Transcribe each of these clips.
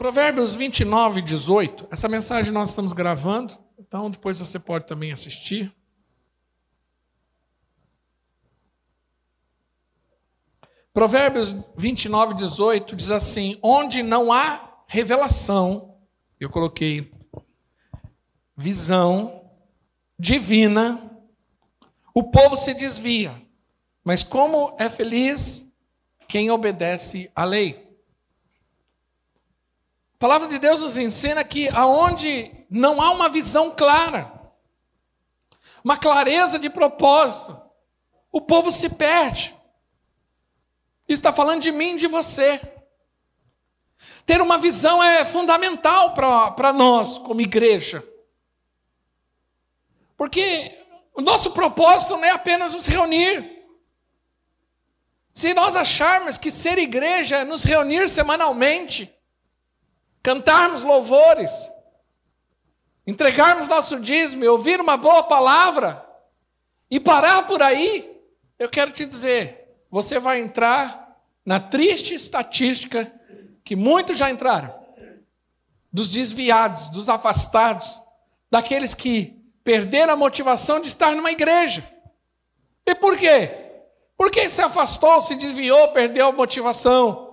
Provérbios 29, 18. Essa mensagem nós estamos gravando, então depois você pode também assistir. Provérbios 29, 18 diz assim: Onde não há revelação, eu coloquei visão divina, o povo se desvia. Mas como é feliz quem obedece à lei. A palavra de Deus nos ensina que aonde não há uma visão clara, uma clareza de propósito, o povo se perde. Isso está falando de mim e de você. Ter uma visão é fundamental para nós, como igreja. Porque o nosso propósito não é apenas nos reunir. Se nós acharmos que ser igreja é nos reunir semanalmente, cantarmos louvores, entregarmos nosso dízimo, ouvir uma boa palavra e parar por aí, eu quero te dizer, você vai entrar na triste estatística que muitos já entraram dos desviados, dos afastados, daqueles que perderam a motivação de estar numa igreja. E por quê? Porque se afastou, se desviou, perdeu a motivação.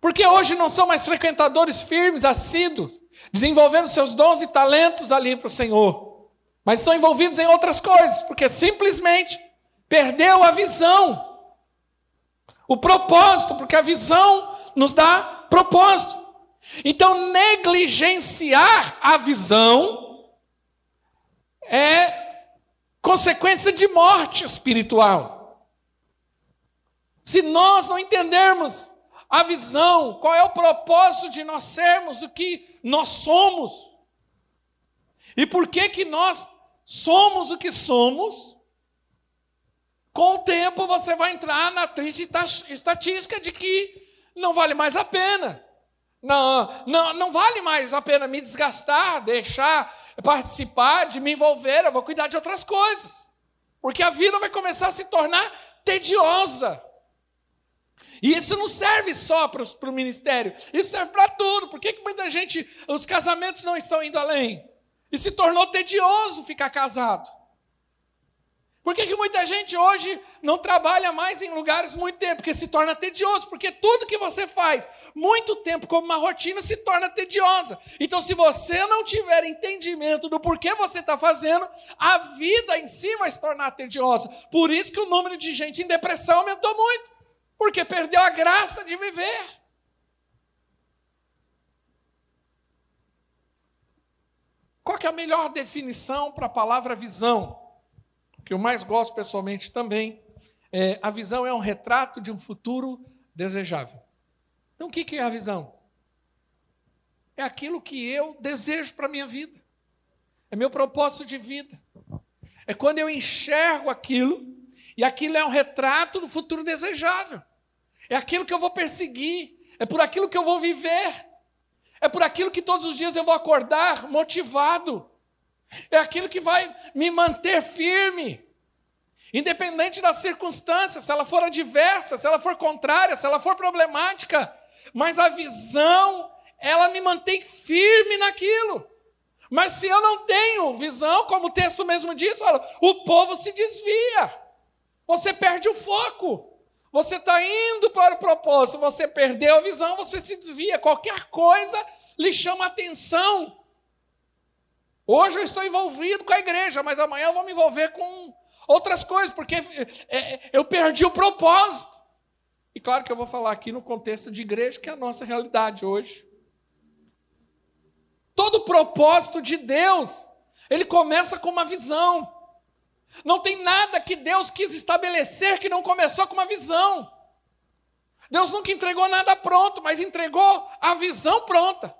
Porque hoje não são mais frequentadores firmes, assíduos, desenvolvendo seus dons e talentos ali para o Senhor. Mas são envolvidos em outras coisas, porque simplesmente perdeu a visão. O propósito, porque a visão nos dá propósito. Então, negligenciar a visão é consequência de morte espiritual. Se nós não entendermos a visão, qual é o propósito de nós sermos o que nós somos. E por que que nós somos o que somos? Com o tempo você vai entrar na triste estatística de que não vale mais a pena. Não, não, não vale mais a pena me desgastar, deixar participar, de me envolver, eu vou cuidar de outras coisas. Porque a vida vai começar a se tornar tediosa. E isso não serve só para o ministério, isso serve para tudo. Por que, que muita gente, os casamentos não estão indo além? E se tornou tedioso ficar casado. Por que, que muita gente hoje não trabalha mais em lugares muito tempo? Porque se torna tedioso. Porque tudo que você faz muito tempo como uma rotina se torna tediosa. Então, se você não tiver entendimento do porquê você está fazendo, a vida em si vai se tornar tediosa. Por isso que o número de gente em depressão aumentou muito. Porque perdeu a graça de viver. Qual é a melhor definição para a palavra visão? Que eu mais gosto pessoalmente também. É, a visão é um retrato de um futuro desejável. Então, o que é a visão? É aquilo que eu desejo para a minha vida. É meu propósito de vida. É quando eu enxergo aquilo e aquilo é um retrato do futuro desejável. É aquilo que eu vou perseguir. É por aquilo que eu vou viver. É por aquilo que todos os dias eu vou acordar motivado. É aquilo que vai me manter firme. Independente das circunstâncias, se ela for adversa, se ela for contrária, se ela for problemática. Mas a visão, ela me mantém firme naquilo. Mas se eu não tenho visão, como o texto mesmo diz, fala, o povo se desvia. Você perde o foco. Você está indo para o propósito, você perdeu a visão, você se desvia. Qualquer coisa lhe chama atenção. Hoje eu estou envolvido com a igreja, mas amanhã eu vou me envolver com outras coisas, porque é, é, eu perdi o propósito. E claro que eu vou falar aqui no contexto de igreja, que é a nossa realidade hoje. Todo propósito de Deus, ele começa com uma visão. Não tem nada que Deus quis estabelecer que não começou com uma visão. Deus nunca entregou nada pronto, mas entregou a visão pronta.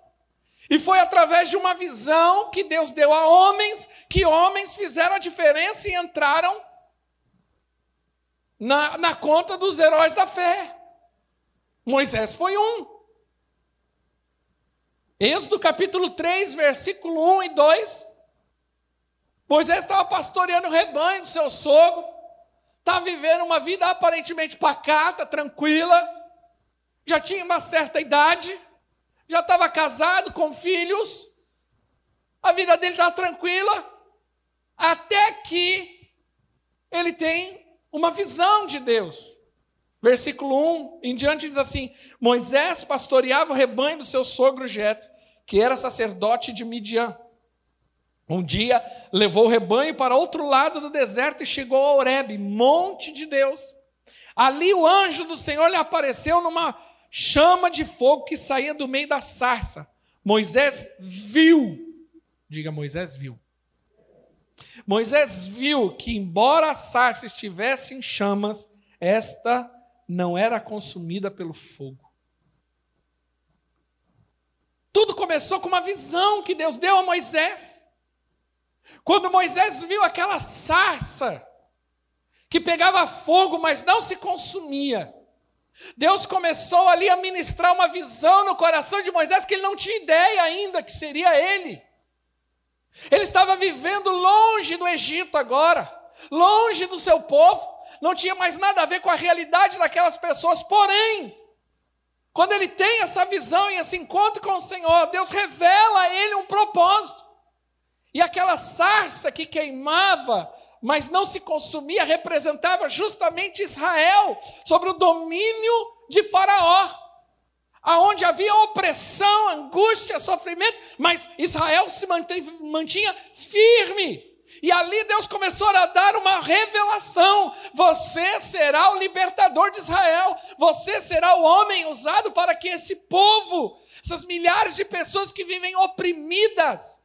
E foi através de uma visão que Deus deu a homens, que homens fizeram a diferença e entraram na, na conta dos heróis da fé. Moisés foi um. Êxodo capítulo 3, versículo 1 e 2. Moisés estava pastoreando o rebanho do seu sogro, estava vivendo uma vida aparentemente pacata, tranquila, já tinha uma certa idade, já estava casado com filhos, a vida dele estava tranquila, até que ele tem uma visão de Deus. Versículo 1 em diante diz assim: Moisés pastoreava o rebanho do seu sogro Jetro, que era sacerdote de Midian. Um dia levou o rebanho para outro lado do deserto e chegou a Horebe, monte de Deus. Ali o anjo do Senhor lhe apareceu numa chama de fogo que saía do meio da sarça. Moisés viu, diga Moisés viu. Moisés viu que, embora a sarça estivesse em chamas, esta não era consumida pelo fogo. Tudo começou com uma visão que Deus deu a Moisés. Quando Moisés viu aquela sarça que pegava fogo, mas não se consumia, Deus começou ali a ministrar uma visão no coração de Moisés que ele não tinha ideia ainda que seria ele. Ele estava vivendo longe do Egito agora, longe do seu povo, não tinha mais nada a ver com a realidade daquelas pessoas, porém, quando ele tem essa visão e esse encontro com o Senhor, Deus revela a ele um propósito. E aquela sarça que queimava, mas não se consumia, representava justamente Israel sobre o domínio de Faraó. Aonde havia opressão, angústia, sofrimento, mas Israel se mantinha firme. E ali Deus começou a dar uma revelação: você será o libertador de Israel, você será o homem usado para que esse povo, essas milhares de pessoas que vivem oprimidas,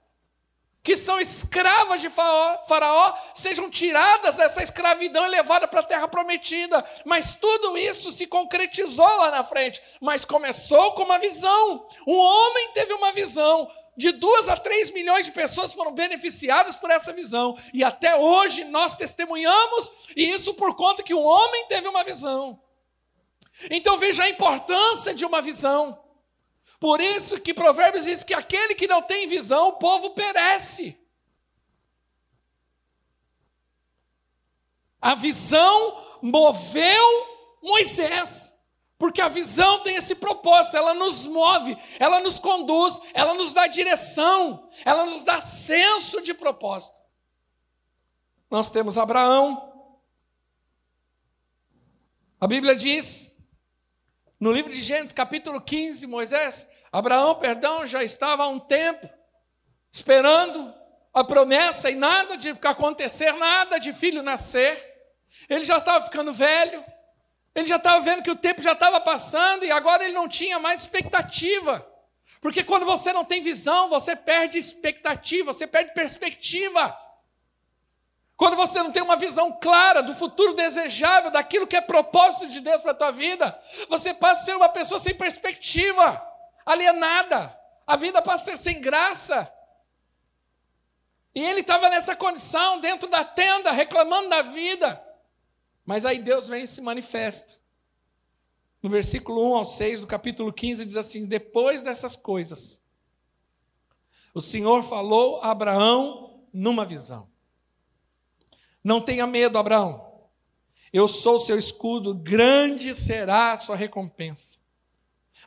que são escravas de Faraó, sejam tiradas dessa escravidão e levadas para a terra prometida. Mas tudo isso se concretizou lá na frente. Mas começou com uma visão. Um homem teve uma visão. De duas a três milhões de pessoas foram beneficiadas por essa visão. E até hoje nós testemunhamos, e isso por conta que um homem teve uma visão. Então veja a importância de uma visão. Por isso que Provérbios diz que aquele que não tem visão, o povo perece. A visão moveu Moisés. Porque a visão tem esse propósito, ela nos move, ela nos conduz, ela nos dá direção, ela nos dá senso de propósito. Nós temos Abraão. A Bíblia diz, no livro de Gênesis, capítulo 15, Moisés Abraão, perdão, já estava há um tempo esperando a promessa e nada de acontecer, nada de filho nascer. Ele já estava ficando velho, ele já estava vendo que o tempo já estava passando e agora ele não tinha mais expectativa. Porque quando você não tem visão, você perde expectativa, você perde perspectiva. Quando você não tem uma visão clara do futuro desejável, daquilo que é propósito de Deus para a tua vida, você passa a ser uma pessoa sem perspectiva alienada. A vida passa a ser sem graça. E ele estava nessa condição, dentro da tenda, reclamando da vida. Mas aí Deus vem e se manifesta. No versículo 1 ao 6 do capítulo 15 diz assim: Depois dessas coisas, o Senhor falou a Abraão numa visão. Não tenha medo, Abraão. Eu sou seu escudo, grande será a sua recompensa.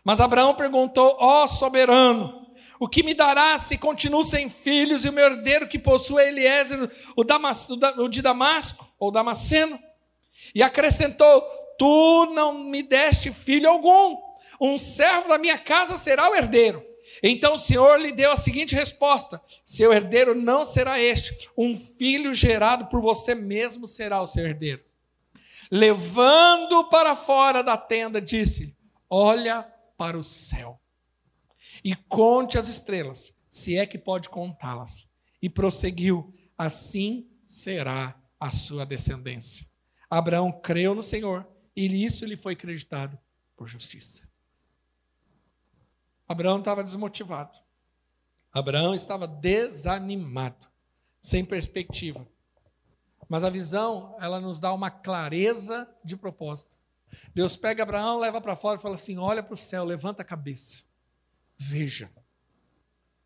Mas Abraão perguntou: Ó oh, soberano, o que me dará se continuo sem filhos e o meu herdeiro que possui é Eliezer, o, Damas, o de Damasco, ou Damasceno? E acrescentou: Tu não me deste filho algum, um servo da minha casa será o herdeiro. Então o Senhor lhe deu a seguinte resposta: Seu herdeiro não será este, um filho gerado por você mesmo será o seu herdeiro. Levando para fora da tenda, disse: Olha para o céu e conte as estrelas, se é que pode contá-las. E prosseguiu: assim será a sua descendência. Abraão creu no Senhor e isso lhe foi acreditado por justiça. Abraão estava desmotivado. Abraão estava desanimado, sem perspectiva. Mas a visão, ela nos dá uma clareza de propósito. Deus pega Abraão, leva para fora e fala assim: olha para o céu, levanta a cabeça, veja.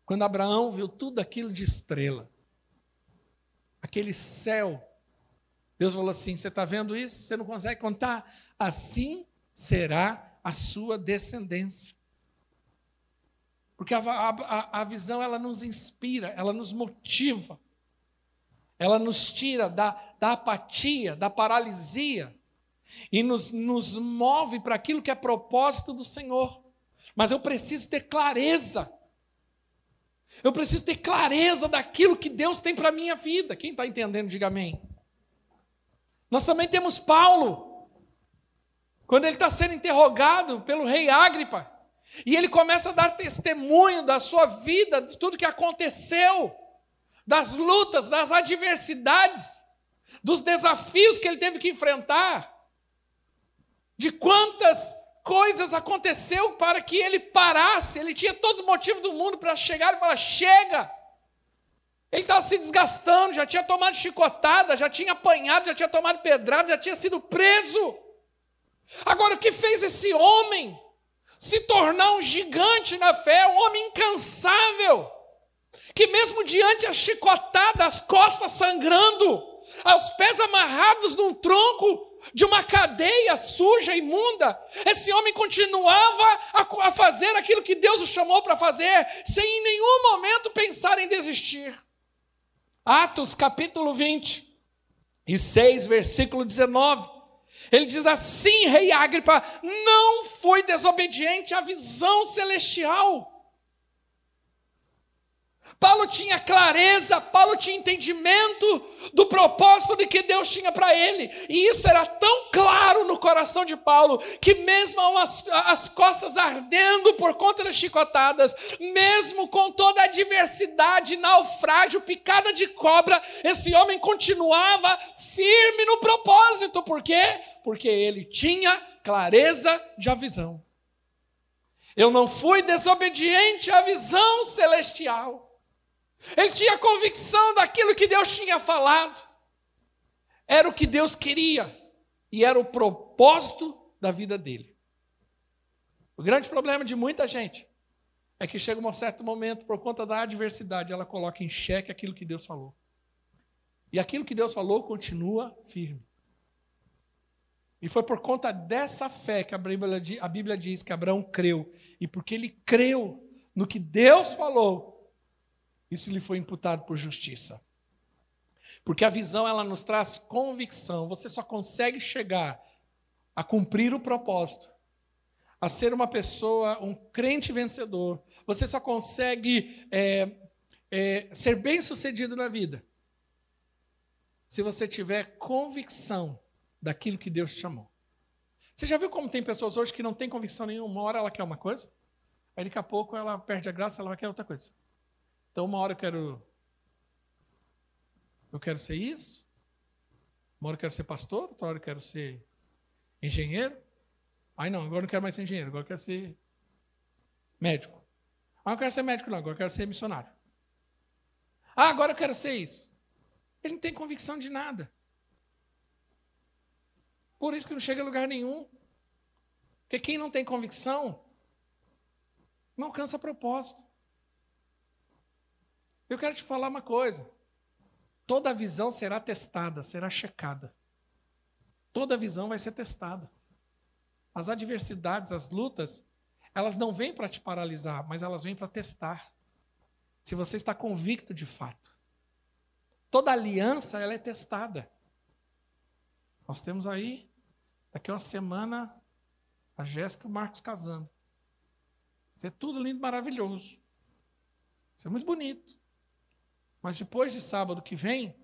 Quando Abraão viu tudo aquilo de estrela, aquele céu, Deus falou assim: você está vendo isso? Você não consegue contar? Assim será a sua descendência. Porque a, a, a visão ela nos inspira, ela nos motiva, ela nos tira da, da apatia, da paralisia e nos, nos move para aquilo que é propósito do Senhor. Mas eu preciso ter clareza. Eu preciso ter clareza daquilo que Deus tem para a minha vida. Quem está entendendo, diga amém. Nós também temos Paulo, quando ele está sendo interrogado pelo rei Agripa. E ele começa a dar testemunho da sua vida, de tudo que aconteceu, das lutas, das adversidades, dos desafios que ele teve que enfrentar, de quantas coisas aconteceu para que ele parasse. Ele tinha todo o motivo do mundo para chegar e falar: chega. Ele estava se desgastando, já tinha tomado chicotada, já tinha apanhado, já tinha tomado pedrada, já tinha sido preso. Agora, o que fez esse homem se tornar um gigante na fé, um homem incansável, que mesmo diante a chicotada, as costas sangrando, aos pés amarrados num tronco de uma cadeia suja, imunda, esse homem continuava a, a fazer aquilo que Deus o chamou para fazer, sem em nenhum momento pensar em desistir. Atos capítulo 20 e 6, versículo 19. Ele diz assim, rei Agripa, não foi desobediente à visão celestial. Paulo tinha clareza, Paulo tinha entendimento do propósito de que Deus tinha para ele. E isso era tão claro no coração de Paulo, que mesmo as, as costas ardendo por conta das chicotadas, mesmo com toda a adversidade, naufrágio, picada de cobra, esse homem continuava firme no propósito. Por quê? Porque ele tinha clareza de visão. Eu não fui desobediente à visão celestial. Ele tinha convicção daquilo que Deus tinha falado. Era o que Deus queria e era o propósito da vida dele. O grande problema de muita gente é que chega um certo momento, por conta da adversidade, ela coloca em xeque aquilo que Deus falou. E aquilo que Deus falou continua firme. E foi por conta dessa fé que a Bíblia, a Bíblia diz que Abraão creu. E porque ele creu no que Deus falou, isso lhe foi imputado por justiça. Porque a visão ela nos traz convicção. Você só consegue chegar a cumprir o propósito, a ser uma pessoa, um crente vencedor. Você só consegue é, é, ser bem sucedido na vida se você tiver convicção daquilo que Deus te chamou. Você já viu como tem pessoas hoje que não têm convicção nenhuma? Uma hora ela quer uma coisa, aí daqui a pouco ela perde a graça, ela vai querer outra coisa. Então, uma hora eu quero. Eu quero ser isso. Uma hora eu quero ser pastor, outra hora eu quero ser engenheiro. Aí não, agora eu não quero mais ser engenheiro, agora eu quero ser médico. Ah, eu quero ser médico, não, agora eu quero ser missionário. Ah, agora eu quero ser isso. Ele não tem convicção de nada. Por isso que não chega a lugar nenhum. Porque quem não tem convicção não alcança propósito. Eu quero te falar uma coisa. Toda visão será testada, será checada. Toda visão vai ser testada. As adversidades, as lutas, elas não vêm para te paralisar, mas elas vêm para testar. Se você está convicto de fato. Toda aliança ela é testada. Nós temos aí, daqui uma semana, a Jéssica e o Marcos casando. Isso é tudo lindo, maravilhoso. Isso é muito bonito. Mas depois de sábado que vem,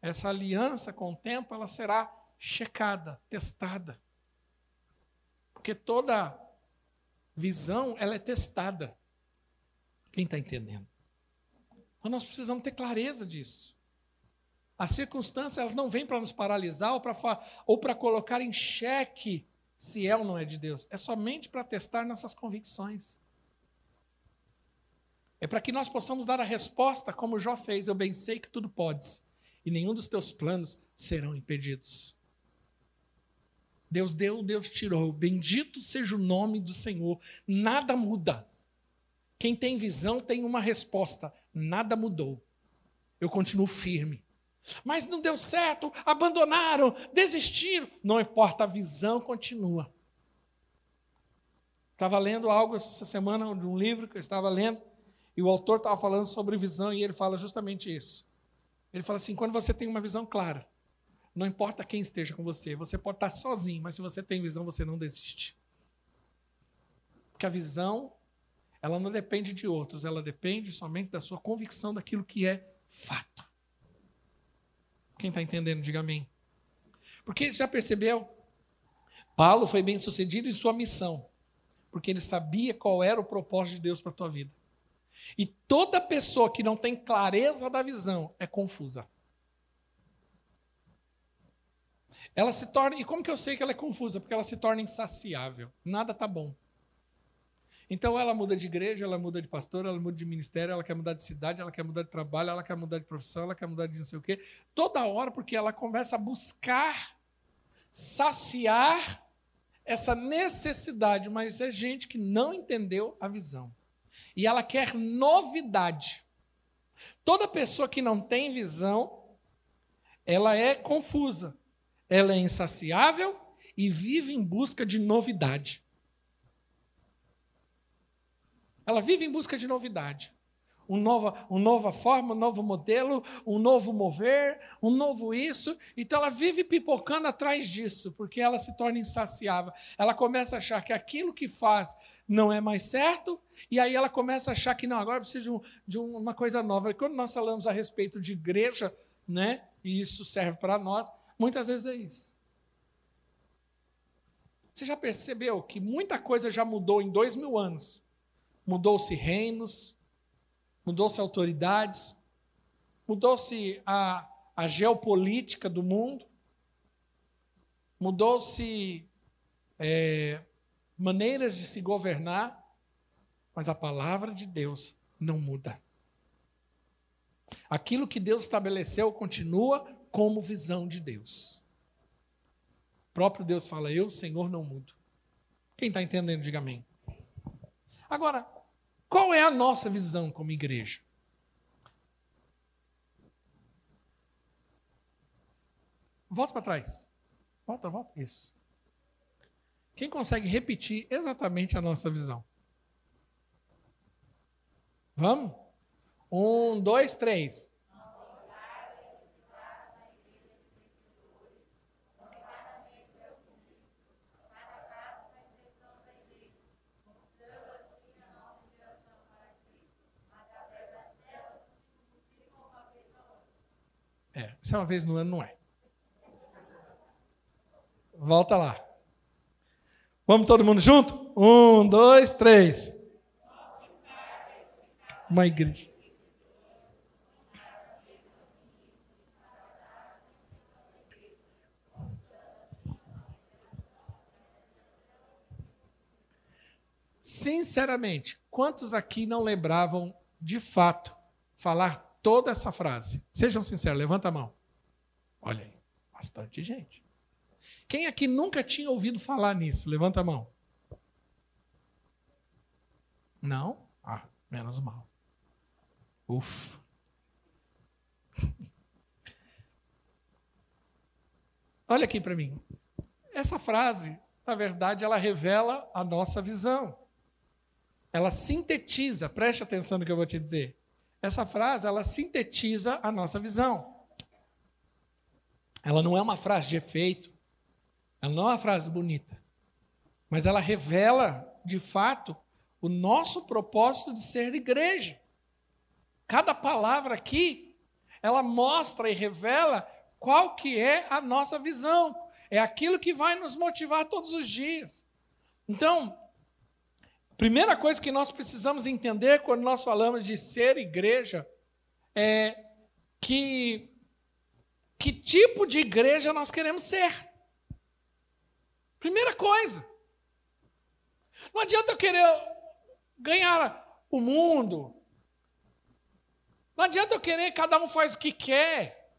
essa aliança com o tempo ela será checada, testada. Porque toda visão ela é testada. Quem está entendendo? Então nós precisamos ter clareza disso. As circunstâncias elas não vêm para nos paralisar ou para colocar em xeque se é ou não é de Deus. É somente para testar nossas convicções. É para que nós possamos dar a resposta como Jó fez: Eu bem sei que tudo podes, e nenhum dos teus planos serão impedidos. Deus deu, Deus tirou. Bendito seja o nome do Senhor. Nada muda. Quem tem visão tem uma resposta. Nada mudou. Eu continuo firme. Mas não deu certo, abandonaram, desistiram. Não importa, a visão continua. Estava lendo algo essa semana de um livro que eu estava lendo, e o autor estava falando sobre visão, e ele fala justamente isso. Ele fala assim: quando você tem uma visão clara, não importa quem esteja com você, você pode estar sozinho, mas se você tem visão, você não desiste. Porque a visão, ela não depende de outros, ela depende somente da sua convicção daquilo que é fato. Quem está entendendo, diga amém. Porque já percebeu? Paulo foi bem sucedido em sua missão, porque ele sabia qual era o propósito de Deus para a tua vida. E toda pessoa que não tem clareza da visão é confusa. Ela se torna. E como que eu sei que ela é confusa? Porque ela se torna insaciável. Nada está bom. Então ela muda de igreja, ela muda de pastor, ela muda de ministério, ela quer mudar de cidade, ela quer mudar de trabalho, ela quer mudar de profissão, ela quer mudar de não sei o quê. Toda hora, porque ela começa a buscar saciar essa necessidade, mas é gente que não entendeu a visão. E ela quer novidade. Toda pessoa que não tem visão, ela é confusa, ela é insaciável e vive em busca de novidade. Ela vive em busca de novidade. Um nova, uma nova forma, um novo modelo, um novo mover, um novo isso. Então ela vive pipocando atrás disso, porque ela se torna insaciável. Ela começa a achar que aquilo que faz não é mais certo, e aí ela começa a achar que não, agora precisa de, um, de uma coisa nova. E quando nós falamos a respeito de igreja, né, e isso serve para nós, muitas vezes é isso. Você já percebeu que muita coisa já mudou em dois mil anos? Mudou-se reinos, mudou-se autoridades, mudou-se a, a geopolítica do mundo, mudou-se é, maneiras de se governar, mas a palavra de Deus não muda. Aquilo que Deus estabeleceu continua como visão de Deus. O próprio Deus fala: Eu, Senhor, não mudo. Quem está entendendo, diga amém. Agora, qual é a nossa visão como igreja? Volta para trás. Volta, volta. Isso. Quem consegue repetir exatamente a nossa visão? Vamos? Um, dois, três. É, se é uma vez no ano, não é. Volta lá. Vamos todo mundo junto? Um, dois, três. Uma igreja. Sinceramente, quantos aqui não lembravam de fato falar toda essa frase? Sejam sinceros, levanta a mão. Olha aí, bastante gente. Quem aqui nunca tinha ouvido falar nisso? Levanta a mão. Não? Ah, menos mal. Ufa. Olha aqui para mim. Essa frase, na verdade, ela revela a nossa visão. Ela sintetiza, preste atenção no que eu vou te dizer. Essa frase, ela sintetiza a nossa visão. Ela não é uma frase de efeito, ela não é uma frase bonita, mas ela revela, de fato, o nosso propósito de ser igreja. Cada palavra aqui, ela mostra e revela qual que é a nossa visão. É aquilo que vai nos motivar todos os dias. Então, Primeira coisa que nós precisamos entender quando nós falamos de ser igreja é que que tipo de igreja nós queremos ser. Primeira coisa. Não adianta eu querer ganhar o mundo. Não adianta eu querer cada um faz o que quer.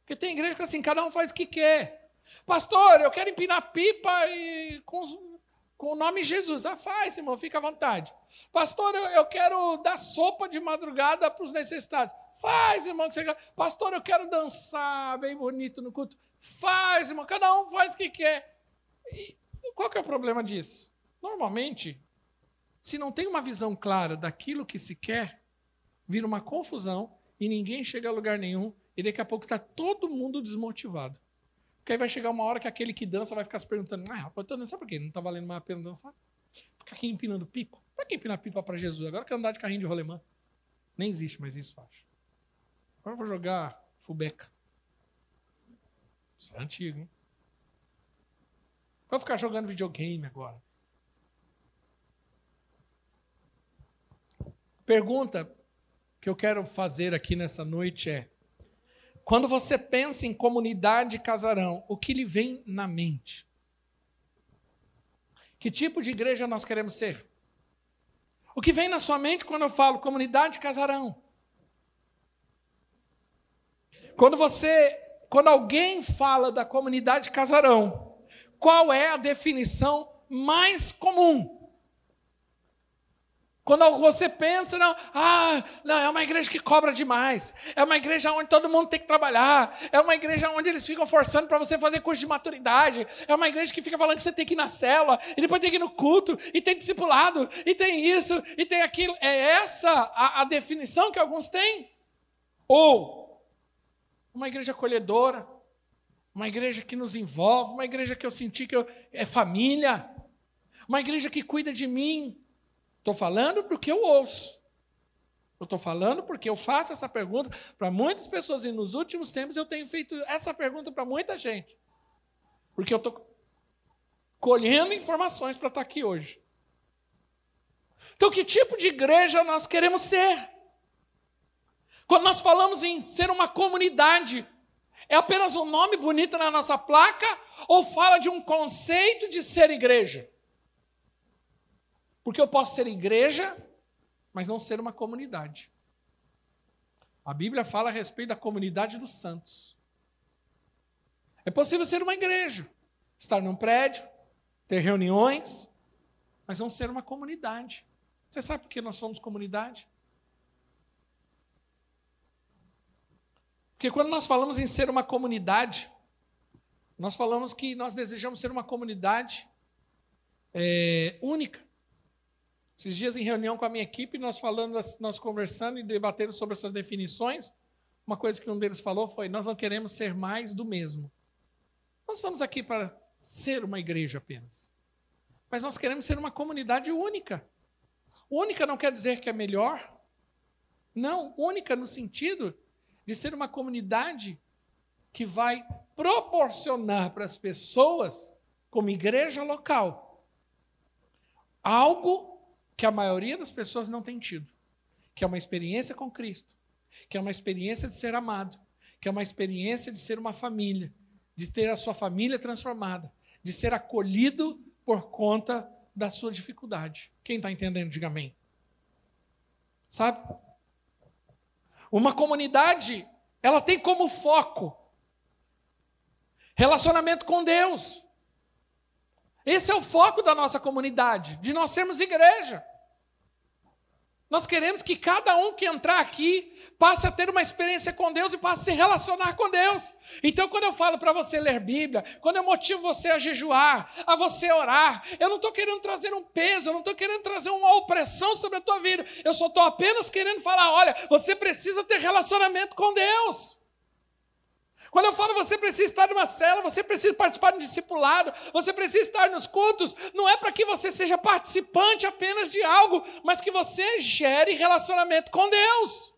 Porque tem igreja que assim, cada um faz o que quer. Pastor, eu quero empinar pipa e com com o nome Jesus. Ah, faz, irmão, fica à vontade. Pastor, eu, eu quero dar sopa de madrugada para os necessitados. Faz, irmão, que você quer. Pastor, eu quero dançar bem bonito no culto. Faz, irmão, cada um faz o que quer. E qual que é o problema disso? Normalmente, se não tem uma visão clara daquilo que se quer, vira uma confusão e ninguém chega a lugar nenhum e daqui a pouco está todo mundo desmotivado. Porque aí vai chegar uma hora que aquele que dança vai ficar se perguntando: ah, rapaz, eu tô dançando por quê? Não está valendo mais a pena dançar? Ficar aqui empinando pipa? Para que empinar pipa para Jesus? Agora quer andar de carrinho de rolemã. Nem existe mais isso, acho. Agora eu vou jogar fubeca. Isso é antigo, hein? Vou ficar jogando videogame agora. Pergunta que eu quero fazer aqui nessa noite é: quando você pensa em comunidade casarão, o que lhe vem na mente? Que tipo de igreja nós queremos ser? O que vem na sua mente quando eu falo comunidade casarão? Quando você, quando alguém fala da comunidade casarão, qual é a definição mais comum? Quando você pensa, não, ah, não, é uma igreja que cobra demais, é uma igreja onde todo mundo tem que trabalhar, é uma igreja onde eles ficam forçando para você fazer curso de maturidade, é uma igreja que fica falando que você tem que ir na cela, e depois tem que ir no culto, e tem discipulado, e tem isso, e tem aquilo. É essa a, a definição que alguns têm? Ou uma igreja acolhedora, uma igreja que nos envolve, uma igreja que eu senti que eu, é família, uma igreja que cuida de mim, Estou falando porque eu ouço. Eu estou falando porque eu faço essa pergunta para muitas pessoas e nos últimos tempos eu tenho feito essa pergunta para muita gente. Porque eu estou colhendo informações para estar tá aqui hoje. Então, que tipo de igreja nós queremos ser? Quando nós falamos em ser uma comunidade, é apenas um nome bonito na nossa placa ou fala de um conceito de ser igreja? Porque eu posso ser igreja, mas não ser uma comunidade. A Bíblia fala a respeito da comunidade dos santos. É possível ser uma igreja, estar num prédio, ter reuniões, mas não ser uma comunidade. Você sabe por que nós somos comunidade? Porque quando nós falamos em ser uma comunidade, nós falamos que nós desejamos ser uma comunidade é, única. Esses dias, em reunião com a minha equipe, nós falando, nós conversando e debatendo sobre essas definições, uma coisa que um deles falou foi: nós não queremos ser mais do mesmo. Nós estamos aqui para ser uma igreja apenas. Mas nós queremos ser uma comunidade única. Única não quer dizer que é melhor. Não, única no sentido de ser uma comunidade que vai proporcionar para as pessoas, como igreja local, algo que a maioria das pessoas não tem tido, que é uma experiência com Cristo, que é uma experiência de ser amado, que é uma experiência de ser uma família, de ter a sua família transformada, de ser acolhido por conta da sua dificuldade. Quem está entendendo, diga amém. Sabe? Uma comunidade, ela tem como foco relacionamento com Deus. Esse é o foco da nossa comunidade, de nós sermos igreja. Nós queremos que cada um que entrar aqui passe a ter uma experiência com Deus e passe a se relacionar com Deus. Então, quando eu falo para você ler Bíblia, quando eu motivo você a jejuar, a você orar, eu não estou querendo trazer um peso, eu não estou querendo trazer uma opressão sobre a tua vida. Eu só estou apenas querendo falar: olha, você precisa ter relacionamento com Deus. Quando eu falo você precisa estar numa cela, você precisa participar de um discipulado, você precisa estar nos cultos, não é para que você seja participante apenas de algo, mas que você gere relacionamento com Deus.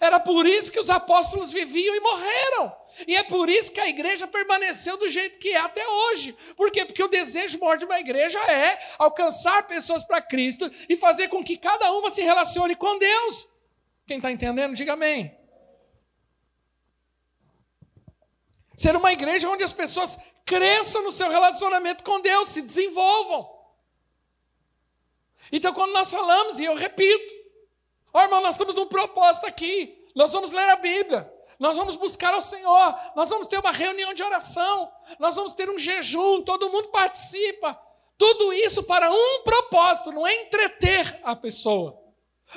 Era por isso que os apóstolos viviam e morreram. E é por isso que a igreja permaneceu do jeito que é até hoje. Por quê? Porque o desejo maior de uma igreja é alcançar pessoas para Cristo e fazer com que cada uma se relacione com Deus. Quem está entendendo, diga amém. Ser uma igreja onde as pessoas cresçam no seu relacionamento com Deus, se desenvolvam. Então, quando nós falamos, e eu repito, ó oh, irmão, nós estamos num propósito aqui, nós vamos ler a Bíblia, nós vamos buscar ao Senhor, nós vamos ter uma reunião de oração, nós vamos ter um jejum, todo mundo participa. Tudo isso para um propósito, não é entreter a pessoa.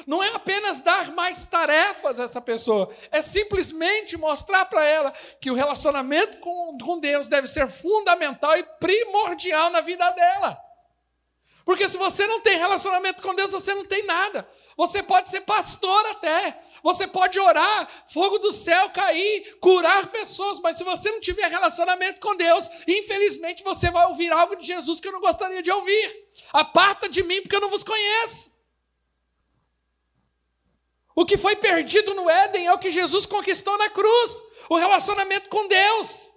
Não é apenas dar mais tarefas a essa pessoa, é simplesmente mostrar para ela que o relacionamento com, com Deus deve ser fundamental e primordial na vida dela. Porque se você não tem relacionamento com Deus, você não tem nada. Você pode ser pastor até. Você pode orar, fogo do céu cair, curar pessoas, mas se você não tiver relacionamento com Deus, infelizmente você vai ouvir algo de Jesus que eu não gostaria de ouvir. Aparta de mim porque eu não vos conheço. O que foi perdido no Éden é o que Jesus conquistou na cruz o relacionamento com Deus.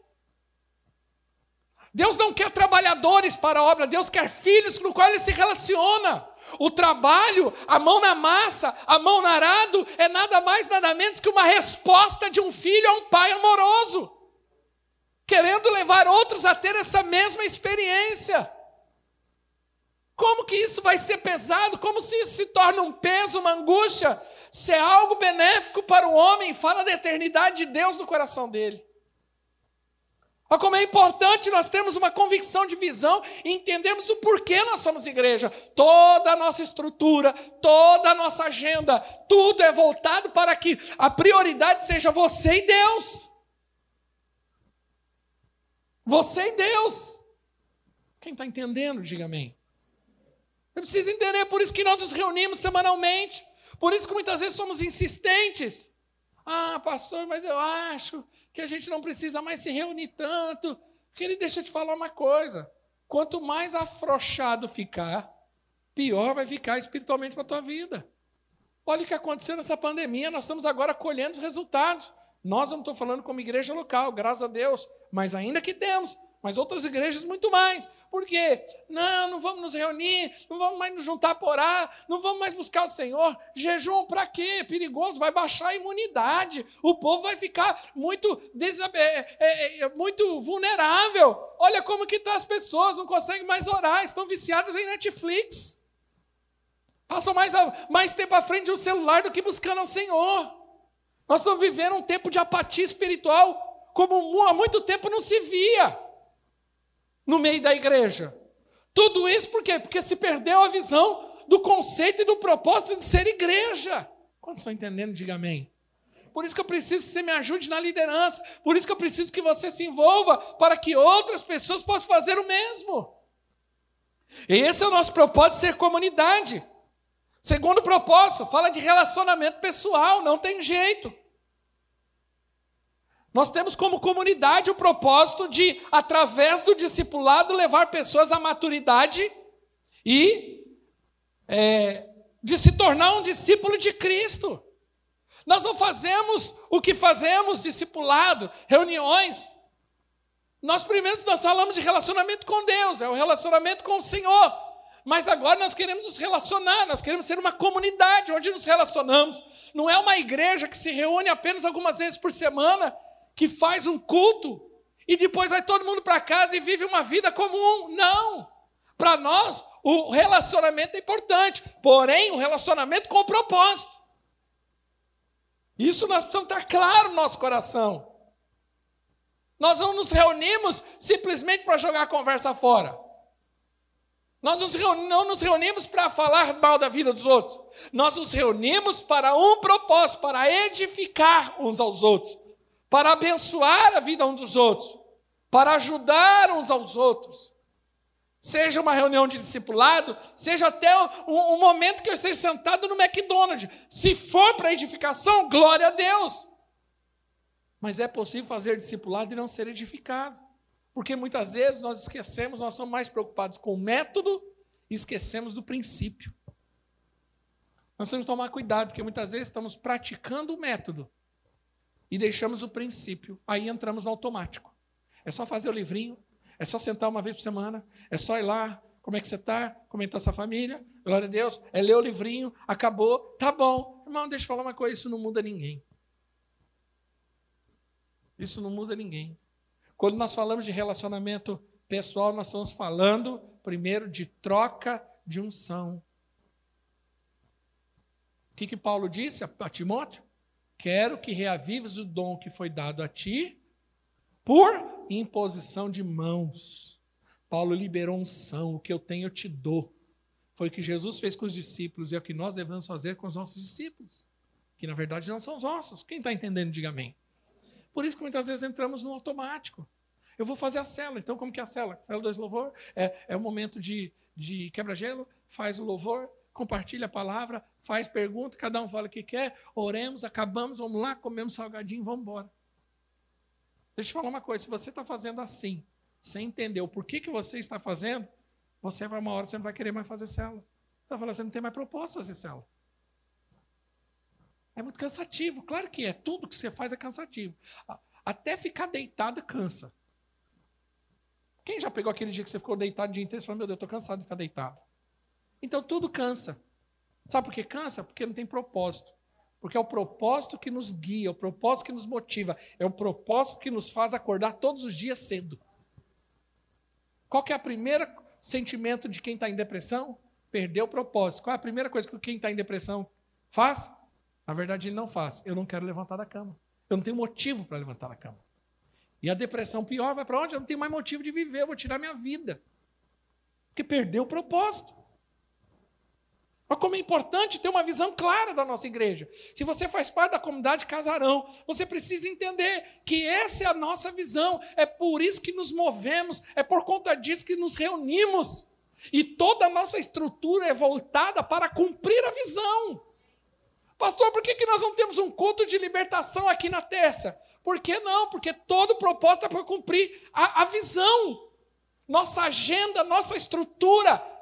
Deus não quer trabalhadores para a obra, Deus quer filhos no qual ele se relaciona. O trabalho, a mão na massa, a mão na arado, é nada mais, nada menos que uma resposta de um filho a um pai amoroso, querendo levar outros a ter essa mesma experiência. Como que isso vai ser pesado? Como se isso se torna um peso, uma angústia? Se é algo benéfico para o homem, fala da eternidade de Deus no coração dele. Olha como é importante nós termos uma convicção de visão e entendermos o porquê nós somos igreja. Toda a nossa estrutura, toda a nossa agenda, tudo é voltado para que a prioridade seja você e Deus. Você e Deus. Quem está entendendo, diga amém. Eu preciso entender, é por isso que nós nos reunimos semanalmente. Por isso que muitas vezes somos insistentes. Ah, pastor, mas eu acho que a gente não precisa mais se reunir tanto. Queria deixa eu te falar uma coisa. Quanto mais afrouxado ficar, pior vai ficar espiritualmente para a tua vida. Olha o que aconteceu nessa pandemia, nós estamos agora colhendo os resultados. Nós não estou falando como igreja local, graças a Deus, mas ainda que temos, mas outras igrejas muito mais. Por quê? Não, não vamos nos reunir, não vamos mais nos juntar para orar, não vamos mais buscar o Senhor. Jejum para quê? Perigoso, vai baixar a imunidade. O povo vai ficar muito, é, é, é, muito vulnerável. Olha como que tá as pessoas, não conseguem mais orar, estão viciadas em Netflix. Passam mais, mais tempo à frente de um celular do que buscando ao Senhor. Nós estamos vivendo um tempo de apatia espiritual como há muito tempo não se via no meio da igreja. Tudo isso por quê? Porque se perdeu a visão do conceito e do propósito de ser igreja. Quantos estão entendendo? Diga amém. Por isso que eu preciso que você me ajude na liderança. Por isso que eu preciso que você se envolva para que outras pessoas possam fazer o mesmo. E esse é o nosso propósito, ser comunidade. Segundo propósito, fala de relacionamento pessoal, não tem jeito. Nós temos como comunidade o propósito de, através do discipulado, levar pessoas à maturidade e é, de se tornar um discípulo de Cristo. Nós não fazemos o que fazemos, discipulado, reuniões. Nós primeiro nós falamos de relacionamento com Deus, é o relacionamento com o Senhor. Mas agora nós queremos nos relacionar, nós queremos ser uma comunidade onde nos relacionamos. Não é uma igreja que se reúne apenas algumas vezes por semana que faz um culto e depois vai todo mundo para casa e vive uma vida comum. Não! Para nós, o relacionamento é importante, porém, o relacionamento com propósito. Isso nós precisamos estar claro no nosso coração. Nós não nos reunimos simplesmente para jogar a conversa fora. Nós não nos reunimos para falar mal da vida dos outros. Nós nos reunimos para um propósito, para edificar uns aos outros para abençoar a vida uns dos outros, para ajudar uns aos outros. Seja uma reunião de discipulado, seja até um, um momento que eu esteja sentado no McDonald's. Se for para edificação, glória a Deus. Mas é possível fazer discipulado e não ser edificado. Porque muitas vezes nós esquecemos, nós somos mais preocupados com o método e esquecemos do princípio. Nós temos que tomar cuidado, porque muitas vezes estamos praticando o método e deixamos o princípio, aí entramos no automático. É só fazer o livrinho, é só sentar uma vez por semana, é só ir lá, como é que você está, comentar sua família, glória a Deus, é ler o livrinho, acabou, tá bom. Irmão, deixa eu falar uma coisa, isso não muda ninguém. Isso não muda ninguém. Quando nós falamos de relacionamento pessoal, nós estamos falando, primeiro, de troca de unção. O que, que Paulo disse a Timóteo? Quero que reavives o dom que foi dado a ti por imposição de mãos. Paulo liberou unção, o que eu tenho eu te dou. Foi o que Jesus fez com os discípulos e é o que nós devemos fazer com os nossos discípulos, que na verdade não são os nossos. Quem está entendendo, diga amém. Por isso que muitas vezes entramos no automático. Eu vou fazer a cela, então como que é a cela? Cela dois louvor é, é o momento de, de quebra-gelo, faz o louvor, compartilha a palavra, faz pergunta, cada um fala o que quer, oremos, acabamos, vamos lá, comemos salgadinho, vamos embora. Deixa eu te falar uma coisa: se você está fazendo assim, sem entender o porquê que você está fazendo, você vai uma hora você não vai querer mais fazer célula. Você vai falar, você não tem mais propósito fazer célula. É muito cansativo, claro que é. Tudo que você faz é cansativo. Até ficar deitado cansa. Quem já pegou aquele dia que você ficou deitado o dia inteiro e falou, meu Deus, eu estou cansado de ficar deitado. Então tudo cansa. Sabe por que cansa? Porque não tem propósito. Porque é o propósito que nos guia, é o propósito que nos motiva, é o propósito que nos faz acordar todos os dias cedo. Qual que é o primeiro sentimento de quem está em depressão? Perder o propósito. Qual é a primeira coisa que quem está em depressão faz? Na verdade, ele não faz. Eu não quero levantar da cama. Eu não tenho motivo para levantar da cama. E a depressão pior vai para onde? Eu não tenho mais motivo de viver, eu vou tirar minha vida. Porque perdeu o propósito. Olha como é importante ter uma visão clara da nossa igreja. Se você faz parte da comunidade Casarão, você precisa entender que essa é a nossa visão. É por isso que nos movemos, é por conta disso que nos reunimos. E toda a nossa estrutura é voltada para cumprir a visão. Pastor, por que, que nós não temos um culto de libertação aqui na terça? Por que não? Porque todo propósito é para cumprir a, a visão. Nossa agenda, nossa estrutura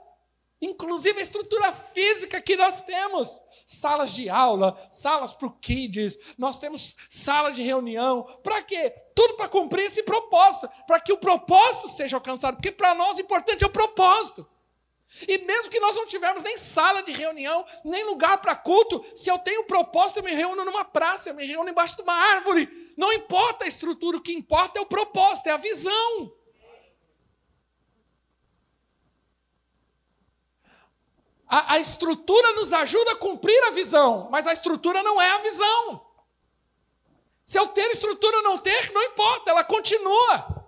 inclusive a estrutura física que nós temos. Salas de aula, salas para o kids, nós temos sala de reunião. Para quê? Tudo para cumprir esse propósito, para que o propósito seja alcançado, porque para nós o importante é o propósito. E mesmo que nós não tivermos nem sala de reunião, nem lugar para culto, se eu tenho propósito, eu me reúno numa praça, eu me reúno embaixo de uma árvore. Não importa a estrutura, o que importa é o propósito, é a visão. A, a estrutura nos ajuda a cumprir a visão, mas a estrutura não é a visão. Se eu ter estrutura ou não ter, não importa, ela continua.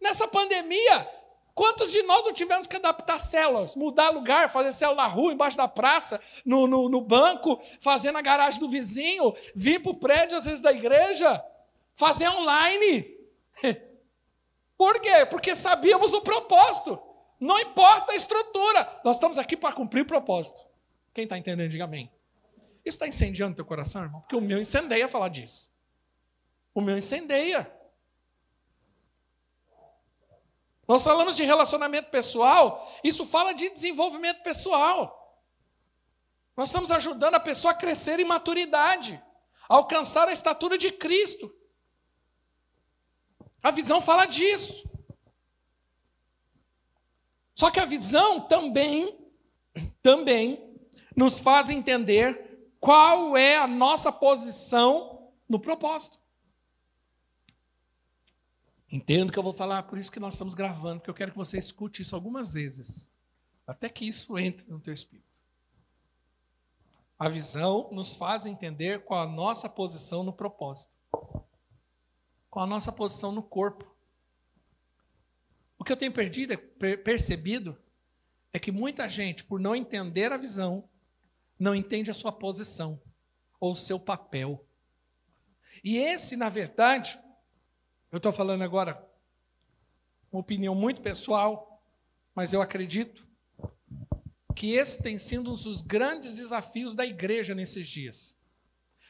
Nessa pandemia, quantos de nós não tivemos que adaptar células, mudar lugar, fazer célula na rua, embaixo da praça, no, no, no banco, fazer na garagem do vizinho, vir para o prédio, às vezes, da igreja, fazer online. Por quê? Porque sabíamos o propósito. Não importa a estrutura, nós estamos aqui para cumprir o propósito. Quem está entendendo, diga amém. Isso está incendiando teu coração, irmão? Porque o meu incendeia falar disso. O meu incendeia. Nós falamos de relacionamento pessoal, isso fala de desenvolvimento pessoal. Nós estamos ajudando a pessoa a crescer em maturidade, a alcançar a estatura de Cristo. A visão fala disso. Só que a visão também, também nos faz entender qual é a nossa posição no propósito. Entendo que eu vou falar, por isso que nós estamos gravando, porque eu quero que você escute isso algumas vezes, até que isso entre no teu espírito. A visão nos faz entender qual a nossa posição no propósito, qual a nossa posição no corpo. O que eu tenho perdido, percebido é que muita gente, por não entender a visão, não entende a sua posição ou o seu papel. E esse, na verdade, eu estou falando agora uma opinião muito pessoal, mas eu acredito que esse tem sido um dos grandes desafios da igreja nesses dias.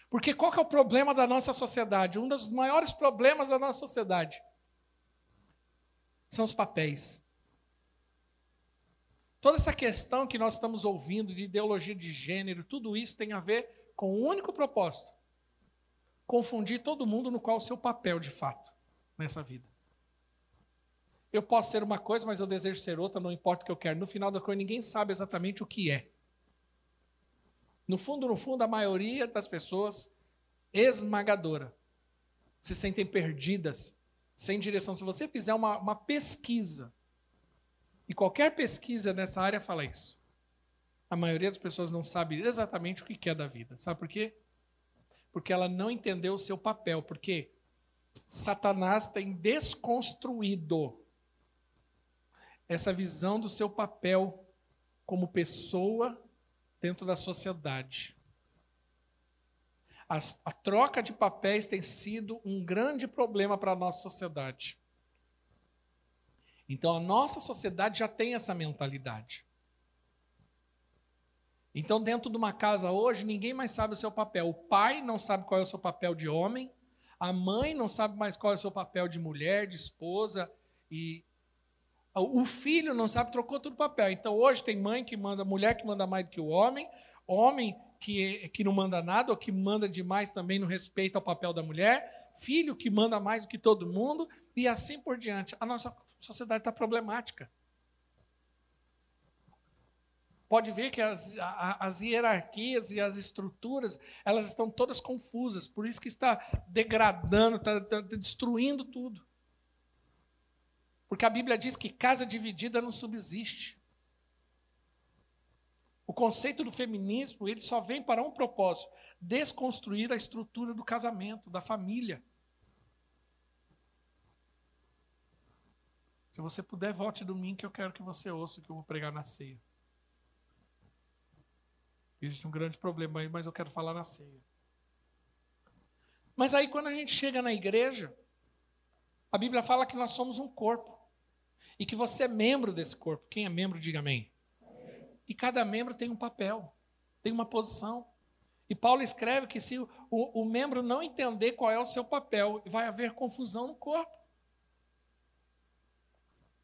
Porque qual é o problema da nossa sociedade? Um dos maiores problemas da nossa sociedade são os papéis. Toda essa questão que nós estamos ouvindo de ideologia de gênero, tudo isso tem a ver com o um único propósito: confundir todo mundo no qual o seu papel de fato nessa vida. Eu posso ser uma coisa, mas eu desejo ser outra, não importa o que eu quero. No final da coisa, ninguém sabe exatamente o que é. No fundo, no fundo, a maioria das pessoas esmagadora se sentem perdidas sem direção. Se você fizer uma, uma pesquisa, e qualquer pesquisa nessa área fala isso, a maioria das pessoas não sabe exatamente o que é da vida. Sabe por quê? Porque ela não entendeu o seu papel. Porque Satanás tem desconstruído essa visão do seu papel como pessoa dentro da sociedade. A, a troca de papéis tem sido um grande problema para a nossa sociedade. Então, a nossa sociedade já tem essa mentalidade. Então, dentro de uma casa hoje, ninguém mais sabe o seu papel. O pai não sabe qual é o seu papel de homem, a mãe não sabe mais qual é o seu papel de mulher, de esposa, e o filho não sabe, trocou todo o papel. Então, hoje tem mãe que manda, mulher que manda mais do que o homem, homem que, que não manda nada, ou que manda demais também no respeito ao papel da mulher, filho que manda mais do que todo mundo, e assim por diante. A nossa sociedade está problemática. Pode ver que as, as hierarquias e as estruturas, elas estão todas confusas, por isso que está degradando, está, está destruindo tudo. Porque a Bíblia diz que casa dividida não subsiste. O conceito do feminismo, ele só vem para um propósito: desconstruir a estrutura do casamento, da família. Se você puder, volte domingo que eu quero que você ouça o que eu vou pregar na ceia. Existe um grande problema aí, mas eu quero falar na ceia. Mas aí, quando a gente chega na igreja, a Bíblia fala que nós somos um corpo. E que você é membro desse corpo. Quem é membro, diga amém. E cada membro tem um papel, tem uma posição. E Paulo escreve que se o, o, membro não entender qual é o seu papel, vai haver confusão no corpo.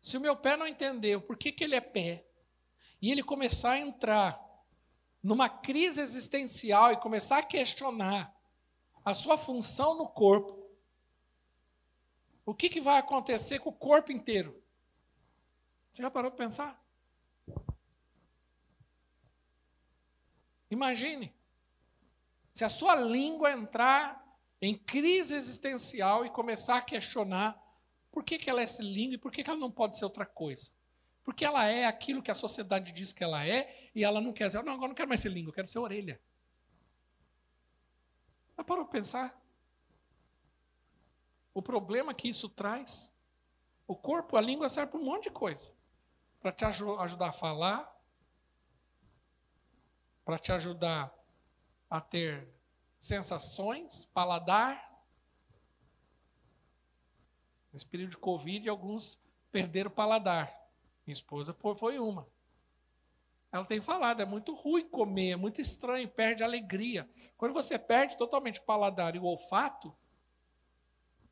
Se o meu pé não entender o porquê que ele é pé, e ele começar a entrar numa crise existencial e começar a questionar a sua função no corpo, o que, que vai acontecer com o corpo inteiro? Você já parou para pensar? Imagine se a sua língua entrar em crise existencial e começar a questionar por que, que ela é essa língua e por que, que ela não pode ser outra coisa. Porque ela é aquilo que a sociedade diz que ela é e ela não quer ser. Não, agora não quero mais ser língua, eu quero ser orelha. Parou para pensar? O problema que isso traz. O corpo, a língua serve para um monte de coisa. Para te ajudar a falar, para te ajudar a ter sensações, paladar. Nesse período de Covid, alguns perderam o paladar. Minha esposa foi uma. Ela tem falado, é muito ruim comer, é muito estranho, perde alegria. Quando você perde totalmente o paladar e o olfato,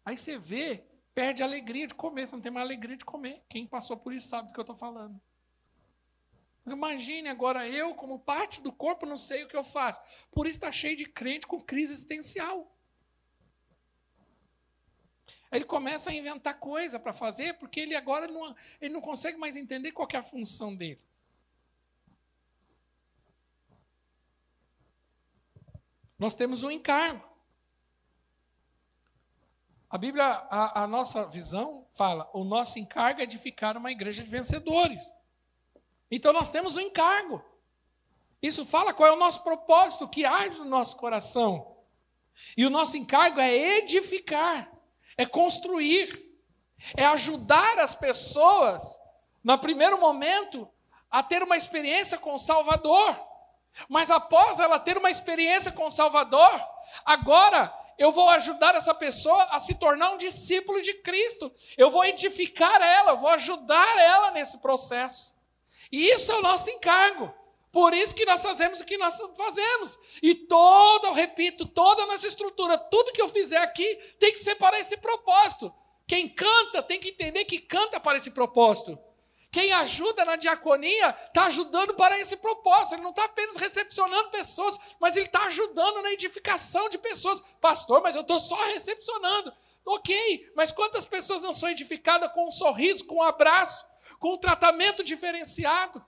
aí você vê, perde a alegria de comer, você não tem mais alegria de comer. Quem passou por isso sabe do que eu estou falando. Imagine agora eu, como parte do corpo, não sei o que eu faço. Por isso está cheio de crente com crise existencial. Ele começa a inventar coisa para fazer, porque ele agora não, ele não consegue mais entender qual é a função dele. Nós temos um encargo. A Bíblia, a, a nossa visão fala: o nosso encargo é edificar uma igreja de vencedores. Então nós temos um encargo. Isso fala qual é o nosso propósito, o que arde no nosso coração. E o nosso encargo é edificar é construir, é ajudar as pessoas, no primeiro momento, a ter uma experiência com o Salvador. Mas após ela ter uma experiência com o Salvador, agora eu vou ajudar essa pessoa a se tornar um discípulo de Cristo. Eu vou edificar ela, eu vou ajudar ela nesse processo. E isso é o nosso encargo. Por isso que nós fazemos o que nós fazemos. E toda, eu repito, toda a nossa estrutura, tudo que eu fizer aqui tem que ser para esse propósito. Quem canta tem que entender que canta para esse propósito. Quem ajuda na diaconia está ajudando para esse propósito. Ele não está apenas recepcionando pessoas, mas ele está ajudando na edificação de pessoas. Pastor, mas eu estou só recepcionando. Ok, mas quantas pessoas não são edificadas com um sorriso, com um abraço, com um tratamento diferenciado?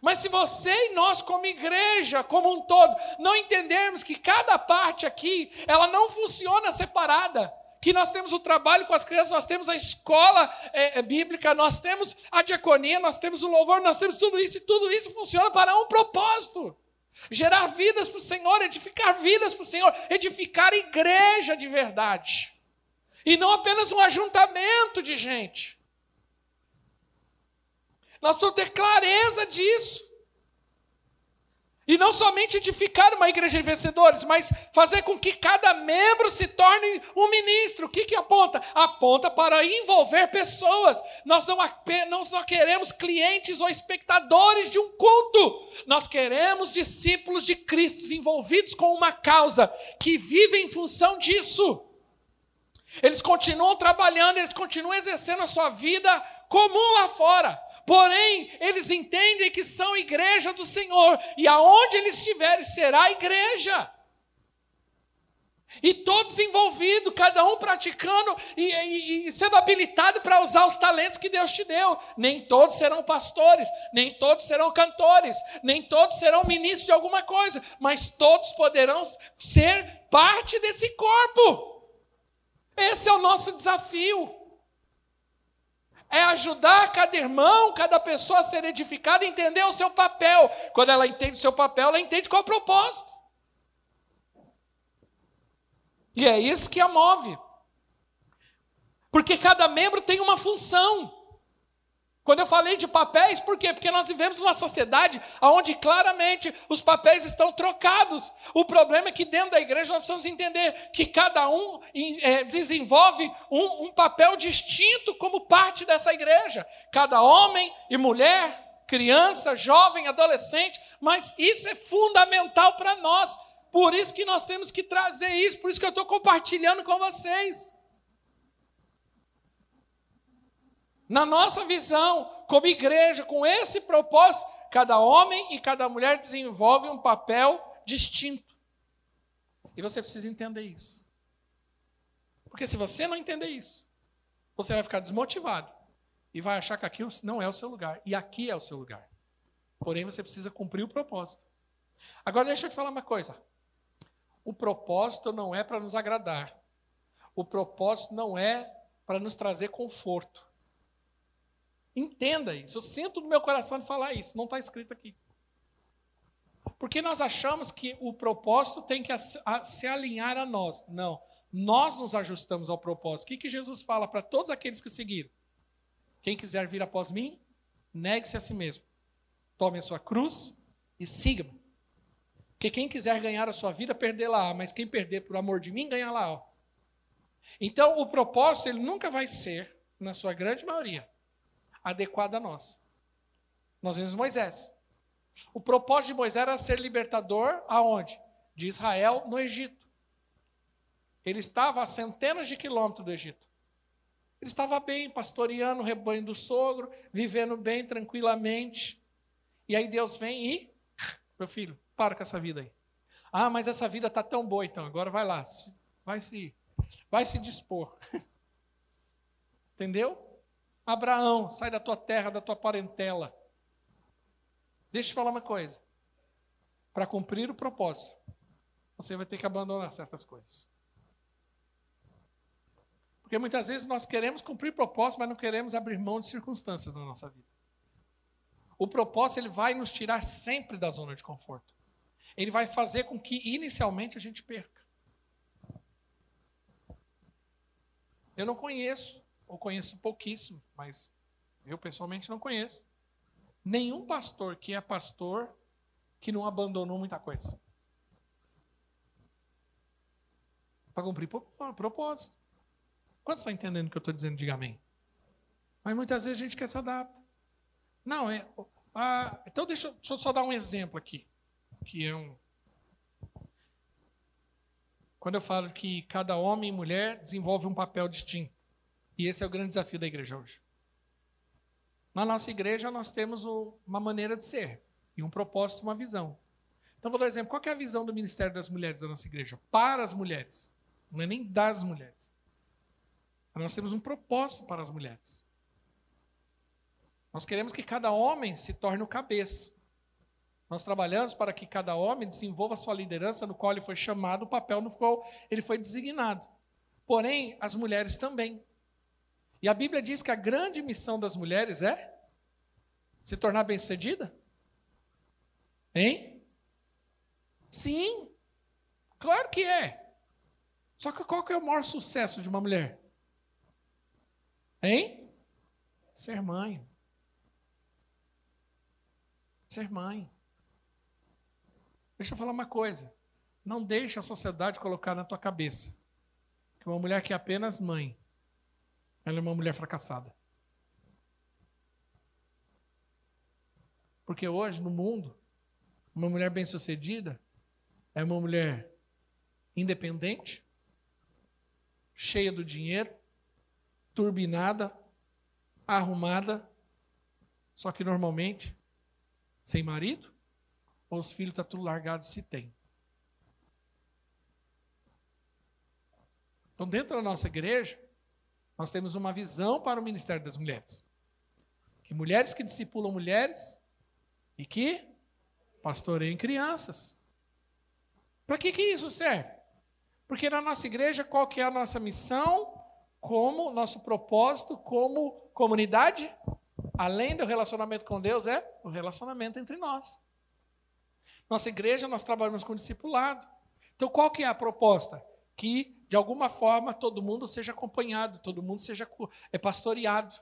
Mas se você e nós, como igreja, como um todo, não entendermos que cada parte aqui, ela não funciona separada, que nós temos o trabalho com as crianças, nós temos a escola é, é, bíblica, nós temos a diaconia, nós temos o louvor, nós temos tudo isso, e tudo isso funciona para um propósito. Gerar vidas para o Senhor, edificar vidas para o Senhor, edificar igreja de verdade. E não apenas um ajuntamento de gente. Nós precisamos ter clareza disso. E não somente edificar uma igreja de vencedores, mas fazer com que cada membro se torne um ministro. O que, que aponta? Aponta para envolver pessoas. Nós não, nós não queremos clientes ou espectadores de um culto. Nós queremos discípulos de Cristo envolvidos com uma causa, que vivem em função disso. Eles continuam trabalhando, eles continuam exercendo a sua vida comum lá fora. Porém, eles entendem que são igreja do Senhor, e aonde eles estiverem será igreja. E todos envolvidos, cada um praticando e, e, e sendo habilitado para usar os talentos que Deus te deu. Nem todos serão pastores, nem todos serão cantores, nem todos serão ministros de alguma coisa, mas todos poderão ser parte desse corpo. Esse é o nosso desafio é ajudar cada irmão, cada pessoa a ser edificada, entender o seu papel. Quando ela entende o seu papel, ela entende qual é o propósito. E é isso que a move. Porque cada membro tem uma função. Quando eu falei de papéis, por quê? Porque nós vivemos numa sociedade onde claramente os papéis estão trocados. O problema é que dentro da igreja nós precisamos entender que cada um é, desenvolve um, um papel distinto como parte dessa igreja. Cada homem e mulher, criança, jovem, adolescente, mas isso é fundamental para nós. Por isso que nós temos que trazer isso, por isso que eu estou compartilhando com vocês. Na nossa visão, como igreja, com esse propósito, cada homem e cada mulher desenvolve um papel distinto. E você precisa entender isso. Porque se você não entender isso, você vai ficar desmotivado e vai achar que aquilo não é o seu lugar. E aqui é o seu lugar. Porém, você precisa cumprir o propósito. Agora, deixa eu te falar uma coisa. O propósito não é para nos agradar. O propósito não é para nos trazer conforto. Entenda isso. Eu sinto no meu coração de falar isso. Não está escrito aqui. Porque nós achamos que o propósito tem que se alinhar a nós. Não. Nós nos ajustamos ao propósito. O que, Jesus fala para todos aqueles que seguiram? Quem quiser vir após mim, negue-se a si mesmo. Tome a sua cruz e siga-me. Porque quem quiser ganhar a sua vida, perdê-la. Mas quem perder por amor de mim, ganha lá. Então, o propósito ele nunca vai ser, na sua grande maioria, adequada a nós. Nós vimos Moisés. O propósito de Moisés era ser libertador aonde? De Israel no Egito. Ele estava a centenas de quilômetros do Egito. Ele estava bem, pastoreando o rebanho do sogro, vivendo bem, tranquilamente. E aí Deus vem e, meu filho, para com essa vida aí. Ah, mas essa vida está tão boa, então agora vai lá, vai se, vai se dispor. Entendeu? Abraão, sai da tua terra, da tua parentela. Deixa eu te falar uma coisa. Para cumprir o propósito, você vai ter que abandonar certas coisas. Porque muitas vezes nós queremos cumprir propósito, mas não queremos abrir mão de circunstâncias na nossa vida. O propósito ele vai nos tirar sempre da zona de conforto. Ele vai fazer com que inicialmente a gente perca. Eu não conheço ou conheço pouquíssimo, mas eu pessoalmente não conheço. Nenhum pastor que é pastor que não abandonou muita coisa. Para cumprir propósito. Quantos estão entendendo o que eu estou dizendo? Diga amém. Mas muitas vezes a gente quer se adaptar. Não, é. Ah, então deixa, deixa eu só dar um exemplo aqui. Que é um. Quando eu falo que cada homem e mulher desenvolve um papel distinto. E esse é o grande desafio da igreja hoje. Na nossa igreja, nós temos uma maneira de ser, e um propósito, uma visão. Então, vou dar um exemplo. Qual é a visão do Ministério das Mulheres da nossa igreja? Para as mulheres. Não é nem das mulheres. Nós temos um propósito para as mulheres. Nós queremos que cada homem se torne o cabeça. Nós trabalhamos para que cada homem desenvolva sua liderança no qual ele foi chamado, o papel no qual ele foi designado. Porém, as mulheres também. E a Bíblia diz que a grande missão das mulheres é se tornar bem-sucedida? Hein? Sim, claro que é. Só que qual que é o maior sucesso de uma mulher? Hein? Ser mãe. Ser mãe. Deixa eu falar uma coisa. Não deixe a sociedade colocar na tua cabeça que uma mulher que é apenas mãe, ela é uma mulher fracassada. Porque hoje, no mundo, uma mulher bem-sucedida é uma mulher independente, cheia do dinheiro, turbinada, arrumada, só que normalmente sem marido, ou os filhos estão tá tudo largados se tem. Então, dentro da nossa igreja, nós temos uma visão para o ministério das mulheres. Que mulheres que discipulam mulheres e que pastoreiem crianças. Para que, que isso serve? Porque na nossa igreja, qual que é a nossa missão? Como nosso propósito como comunidade? Além do relacionamento com Deus, é o relacionamento entre nós. Nossa igreja, nós trabalhamos com discipulado. Então, qual que é a proposta? Que, de alguma forma, todo mundo seja acompanhado, todo mundo seja é pastoreado.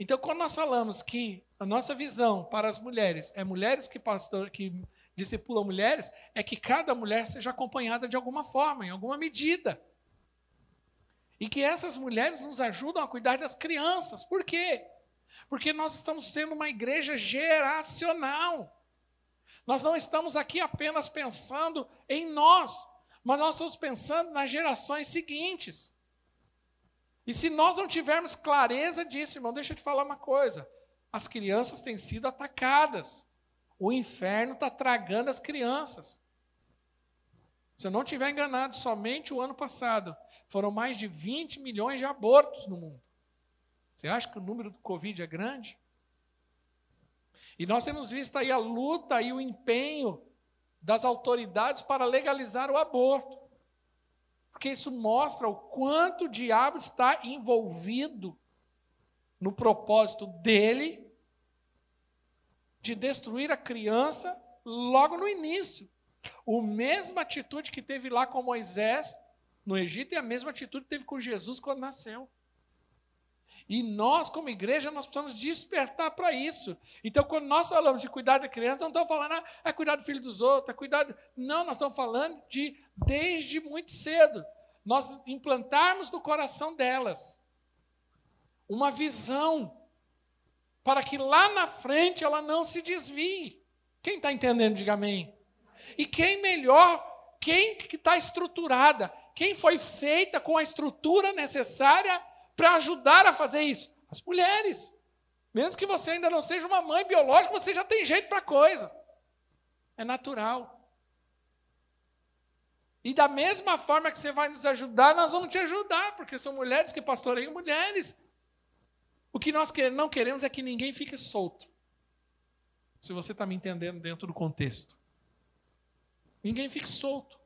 Então, quando nós falamos que a nossa visão para as mulheres é mulheres que, pastor, que discipulam mulheres, é que cada mulher seja acompanhada de alguma forma, em alguma medida. E que essas mulheres nos ajudam a cuidar das crianças. Por quê? Porque nós estamos sendo uma igreja geracional. Nós não estamos aqui apenas pensando em nós, mas nós estamos pensando nas gerações seguintes. E se nós não tivermos clareza disso, irmão, deixa eu te falar uma coisa: as crianças têm sido atacadas. O inferno está tragando as crianças. Se eu não estiver enganado, somente o ano passado foram mais de 20 milhões de abortos no mundo. Você acha que o número do Covid é grande? E nós temos visto aí a luta e o empenho das autoridades para legalizar o aborto. Porque isso mostra o quanto o diabo está envolvido no propósito dele de destruir a criança logo no início. A mesma atitude que teve lá com Moisés no Egito é a mesma atitude que teve com Jesus quando nasceu. E nós, como igreja, nós precisamos despertar para isso. Então, quando nós falamos de cuidar da criança, não estamos falando, ah, é cuidar do filho dos outros, é cuidar. Não, nós estamos falando de, desde muito cedo, nós implantarmos no coração delas uma visão para que lá na frente ela não se desvie. Quem está entendendo, diga amém. E quem melhor, quem que está estruturada, quem foi feita com a estrutura necessária para ajudar a fazer isso? As mulheres. Mesmo que você ainda não seja uma mãe biológica, você já tem jeito para a coisa. É natural. E da mesma forma que você vai nos ajudar, nós vamos te ajudar, porque são mulheres que pastoreiam mulheres. O que nós não queremos é que ninguém fique solto. Se você está me entendendo dentro do contexto. Ninguém fique solto.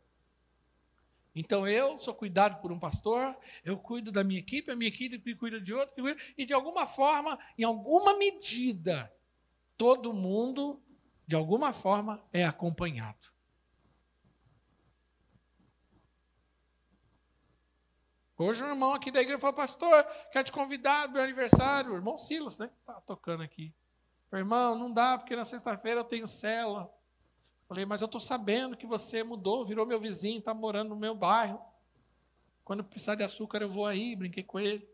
Então eu sou cuidado por um pastor, eu cuido da minha equipe, a minha equipe cuida de outro, e de alguma forma, em alguma medida, todo mundo, de alguma forma, é acompanhado. Hoje um irmão aqui da igreja falou, pastor, quero te convidar para meu aniversário. O irmão Silas, né? Está tocando aqui. Falei, irmão, não dá, porque na sexta-feira eu tenho cela. Falei, mas eu estou sabendo que você mudou, virou meu vizinho, está morando no meu bairro. Quando precisar de açúcar, eu vou aí, brinquei com ele.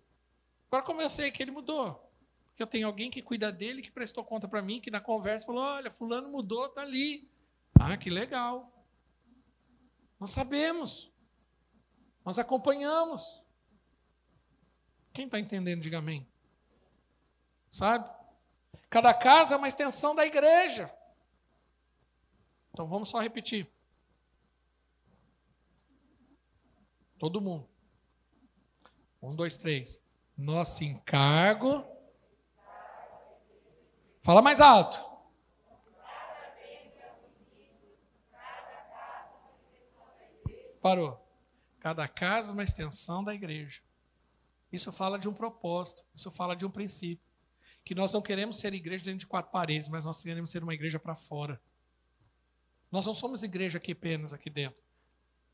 Agora como eu sei que ele mudou? Porque eu tenho alguém que cuida dele, que prestou conta para mim, que na conversa falou: olha, fulano mudou, está ali. Ah, que legal. Nós sabemos. Nós acompanhamos. Quem está entendendo, diga amém. Sabe? Cada casa é uma extensão da igreja. Então vamos só repetir. Todo mundo. Um, dois, três. Nosso encargo. Fala mais alto. Parou. Cada casa uma extensão da igreja. Isso fala de um propósito, isso fala de um princípio. Que nós não queremos ser igreja dentro de quatro paredes, mas nós queremos ser uma igreja para fora. Nós não somos igreja aqui apenas aqui dentro.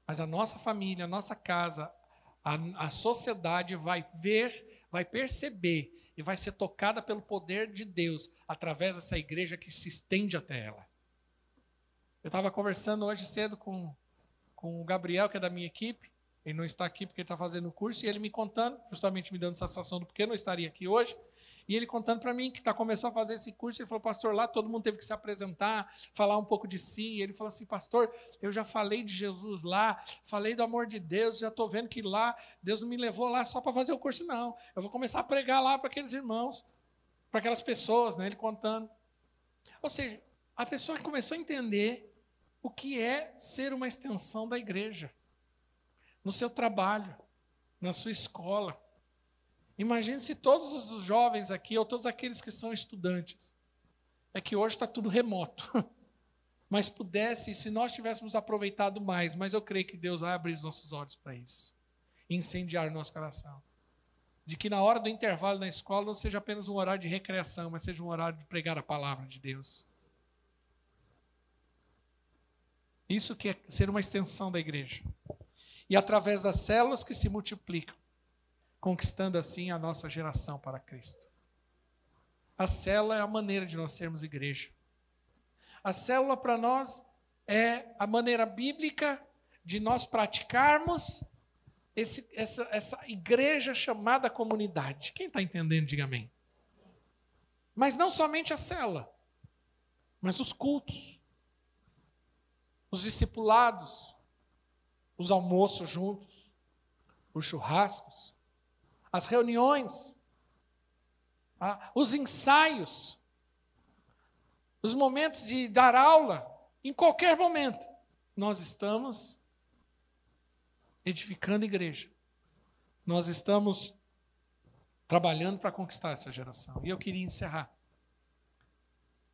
Mas a nossa família, a nossa casa, a, a sociedade vai ver, vai perceber e vai ser tocada pelo poder de Deus através dessa igreja que se estende até ela. Eu estava conversando hoje cedo com, com o Gabriel, que é da minha equipe. Ele não está aqui porque ele está fazendo o curso, e ele me contando, justamente me dando sensação do porquê não estaria aqui hoje. E ele contando para mim que tá, começou a fazer esse curso, ele falou, pastor, lá todo mundo teve que se apresentar, falar um pouco de si. E ele falou assim, pastor, eu já falei de Jesus lá, falei do amor de Deus, já estou vendo que lá, Deus não me levou lá só para fazer o curso, não. Eu vou começar a pregar lá para aqueles irmãos, para aquelas pessoas, né? Ele contando. Ou seja, a pessoa começou a entender o que é ser uma extensão da igreja. No seu trabalho, na sua escola, Imagine se todos os jovens aqui, ou todos aqueles que são estudantes, é que hoje está tudo remoto, mas pudesse, se nós tivéssemos aproveitado mais, mas eu creio que Deus vai abrir os nossos olhos para isso, incendiar o nosso coração. De que na hora do intervalo na escola não seja apenas um horário de recreação, mas seja um horário de pregar a palavra de Deus. Isso que é ser uma extensão da igreja. E através das células que se multiplicam, conquistando assim a nossa geração para Cristo. A célula é a maneira de nós sermos igreja. A célula para nós é a maneira bíblica de nós praticarmos esse, essa, essa igreja chamada comunidade. Quem está entendendo, diga amém. Mas não somente a célula, mas os cultos, os discipulados, os almoços juntos, os churrascos, as reuniões, ah, os ensaios, os momentos de dar aula, em qualquer momento, nós estamos edificando igreja. Nós estamos trabalhando para conquistar essa geração. E eu queria encerrar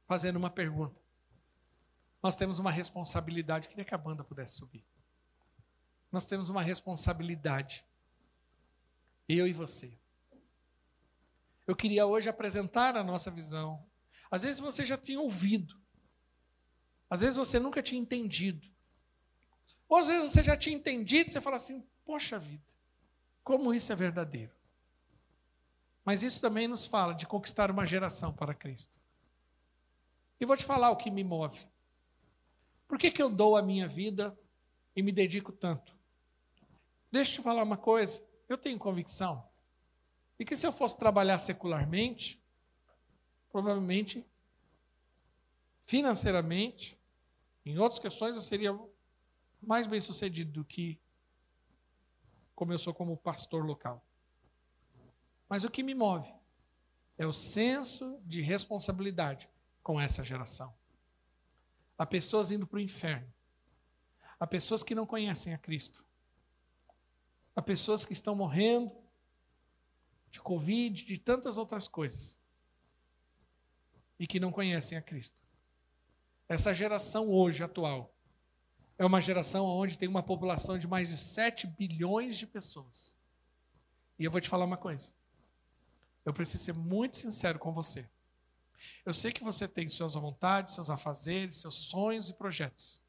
fazendo uma pergunta. Nós temos uma responsabilidade, queria que a banda pudesse subir. Nós temos uma responsabilidade eu e você. Eu queria hoje apresentar a nossa visão. Às vezes você já tinha ouvido. Às vezes você nunca tinha entendido. Ou às vezes você já tinha entendido e você fala assim: poxa vida, como isso é verdadeiro. Mas isso também nos fala de conquistar uma geração para Cristo. E vou te falar o que me move. Por que, que eu dou a minha vida e me dedico tanto? Deixa eu te falar uma coisa. Eu tenho convicção de que se eu fosse trabalhar secularmente, provavelmente, financeiramente, em outras questões, eu seria mais bem sucedido do que como eu sou como pastor local. Mas o que me move é o senso de responsabilidade com essa geração. Há pessoas indo para o inferno. Há pessoas que não conhecem a Cristo. Há pessoas que estão morrendo de Covid, de tantas outras coisas, e que não conhecem a Cristo. Essa geração hoje, atual, é uma geração onde tem uma população de mais de 7 bilhões de pessoas. E eu vou te falar uma coisa. Eu preciso ser muito sincero com você. Eu sei que você tem suas vontades, seus afazeres, seus sonhos e projetos.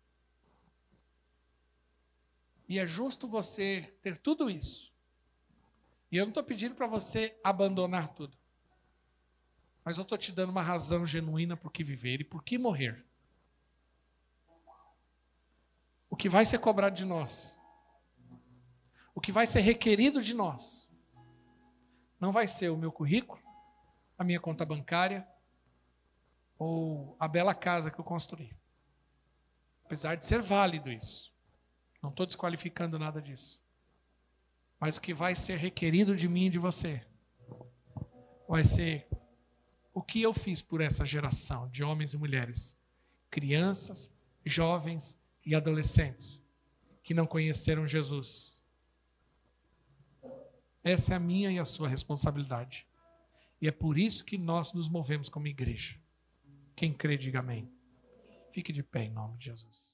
E é justo você ter tudo isso. E eu não estou pedindo para você abandonar tudo. Mas eu estou te dando uma razão genuína por que viver e por que morrer. O que vai ser cobrado de nós, o que vai ser requerido de nós, não vai ser o meu currículo, a minha conta bancária ou a bela casa que eu construí. Apesar de ser válido isso. Não estou desqualificando nada disso. Mas o que vai ser requerido de mim e de você vai ser o que eu fiz por essa geração de homens e mulheres, crianças, jovens e adolescentes que não conheceram Jesus. Essa é a minha e a sua responsabilidade. E é por isso que nós nos movemos como igreja. Quem crê, diga amém. Fique de pé em nome de Jesus.